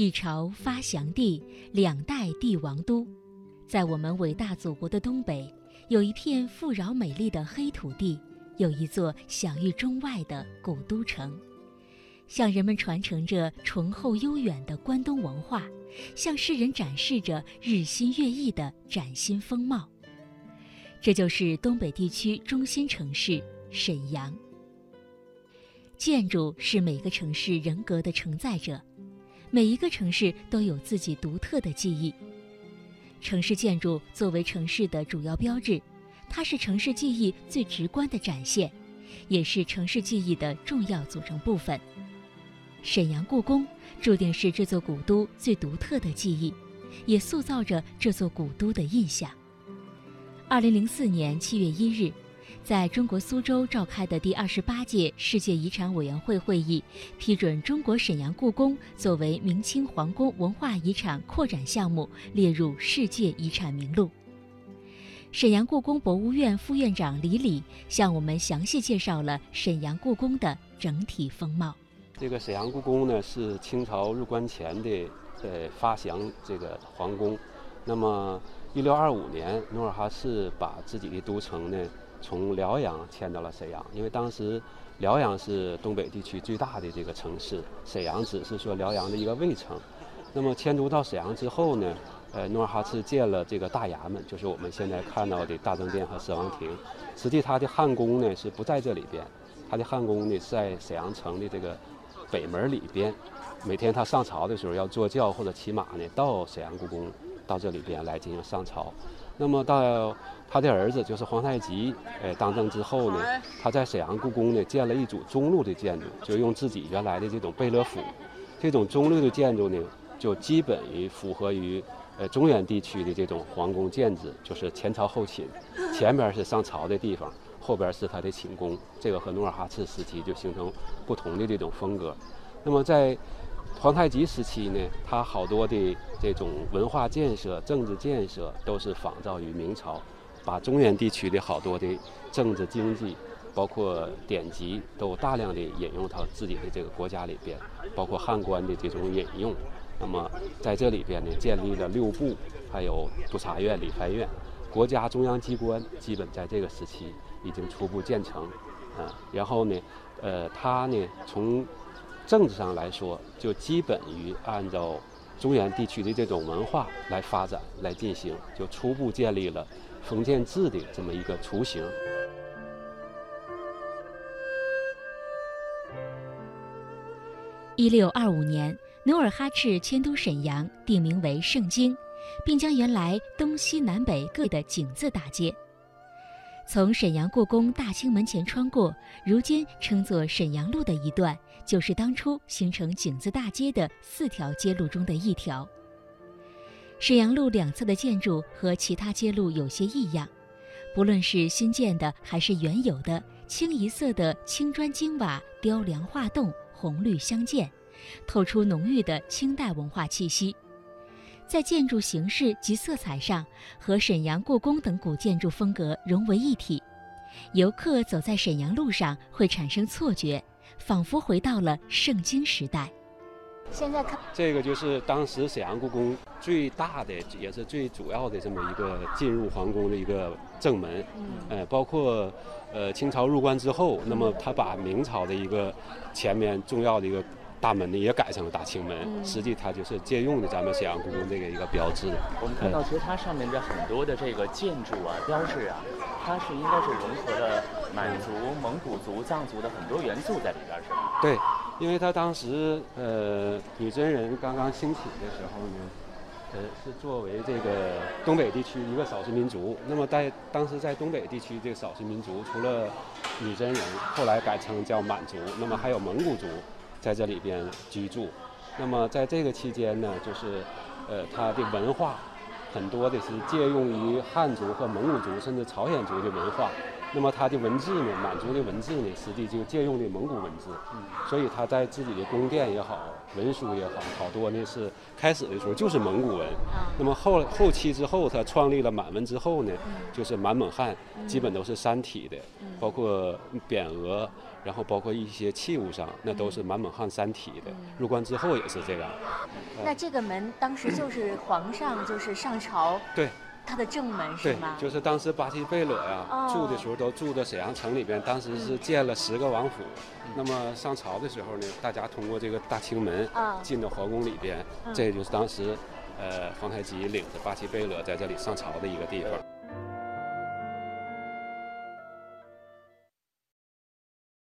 一朝发祥地，两代帝王都。在我们伟大祖国的东北，有一片富饶美丽的黑土地，有一座享誉中外的古都城，向人们传承着醇厚悠远的关东文化，向世人展示着日新月异的崭新风貌。这就是东北地区中心城市沈阳。建筑是每个城市人格的承载者。每一个城市都有自己独特的记忆。城市建筑作为城市的主要标志，它是城市记忆最直观的展现，也是城市记忆的重要组成部分。沈阳故宫注定是这座古都最独特的记忆，也塑造着这座古都的印象。二零零四年七月一日。在中国苏州召开的第二十八届世界遗产委员会会议，批准中国沈阳故宫作为明清皇宫文化遗产扩展项目列入世界遗产名录。沈阳故宫博物院副院长李礼向我们详细介绍了沈阳故宫的整体风貌。这个沈阳故宫呢，是清朝入关前的呃发祥这个皇宫。那么，一六二五年，努尔哈赤把自己的都城呢。从辽阳迁到了沈阳，因为当时辽阳是东北地区最大的这个城市，沈阳只是说辽阳的一个卫城。那么迁都到沈阳之后呢，呃，努尔哈赤建了这个大衙门，就是我们现在看到的大政殿和摄王亭。实际他的汉宫呢是不在这里边，他的汉宫呢在沈阳城的这个北门里边。每天他上朝的时候要坐轿或者骑马呢，到沈阳故宫，到这里边来进行上朝。那么到他的儿子就是皇太极，哎，当政之后呢，他在沈阳故宫呢建了一组中路的建筑，就用自己原来的这种贝勒府，这种中路的建筑呢，就基本于符合于呃中原地区的这种皇宫建制，就是前朝后寝，前边是上朝的地方，后边是他的寝宫，这个和努尔哈赤时期就形成不同的这种风格。那么在皇太极时期呢，他好多的这种文化建设、政治建设都是仿照于明朝，把中原地区的好多的政治经济，包括典籍，都大量的引用到自己的这个国家里边，包括汉官的这种引用。那么在这里边呢，建立了六部，还有督察院、理藩院，国家中央机关基本在这个时期已经初步建成。啊，然后呢，呃，他呢从政治上来说，就基本于按照中原地区的这种文化来发展来进行，就初步建立了封建制的这么一个雏形。一六二五年，努尔哈赤迁都沈阳，定名为盛京，并将原来东西南北各的井字大街。从沈阳故宫大清门前穿过，如今称作沈阳路的一段，就是当初形成井字大街的四条街路中的一条。沈阳路两侧的建筑和其他街路有些异样，不论是新建的还是原有的，清一色的青砖金瓦、雕梁画栋、红绿相间，透出浓郁的清代文化气息。在建筑形式及色彩上，和沈阳故宫等古建筑风格融为一体，游客走在沈阳路上会产生错觉，仿佛回到了圣经时代。现在看这个就是当时沈阳故宫最大的也是最主要的这么一个进入皇宫的一个正门，呃，包括呃清朝入关之后，那么他把明朝的一个前面重要的一个。大门呢也改成了大清门，实际它就是借用的咱们沈阳故宫这个一个标志。我们看到，其实它上面的很多的这个建筑啊、标志啊，它是应该是融合了满族、蒙古族、藏族的很多元素在里边，是吧？对，因为它当时呃女真人刚刚兴起的时候呢，呃是作为这个东北地区一个少数民族。那么在当时在东北地区这个少数民族，除了女真人，后来改称叫满族，那么还有蒙古族。在这里边居住，那么在这个期间呢，就是，呃，它的文化很多的是借用于汉族和蒙古族甚至朝鲜族的文化，那么它的文字呢，满族的文字呢，实际就借用的蒙古文字，所以他在自己的宫殿也好，文书也好，好多呢是开始的时候就是蒙古文。那么后后期之后，他创立了满文之后呢，就是满蒙汉，基本都是三体的，包括匾额，然后包括一些器物上，那都是满蒙汉三体的。入关之后也是这样。那这个门当时就是皇上就是上朝。对。他的正门是吗？对，就是当时巴西贝勒呀住的时候都住在沈阳城里边，当时是建了十个王府。那么上朝的时候呢，大家通过这个大清门进到皇宫里边，这就是当时，呃，皇太极领着巴西贝勒在这里上朝的一个地方。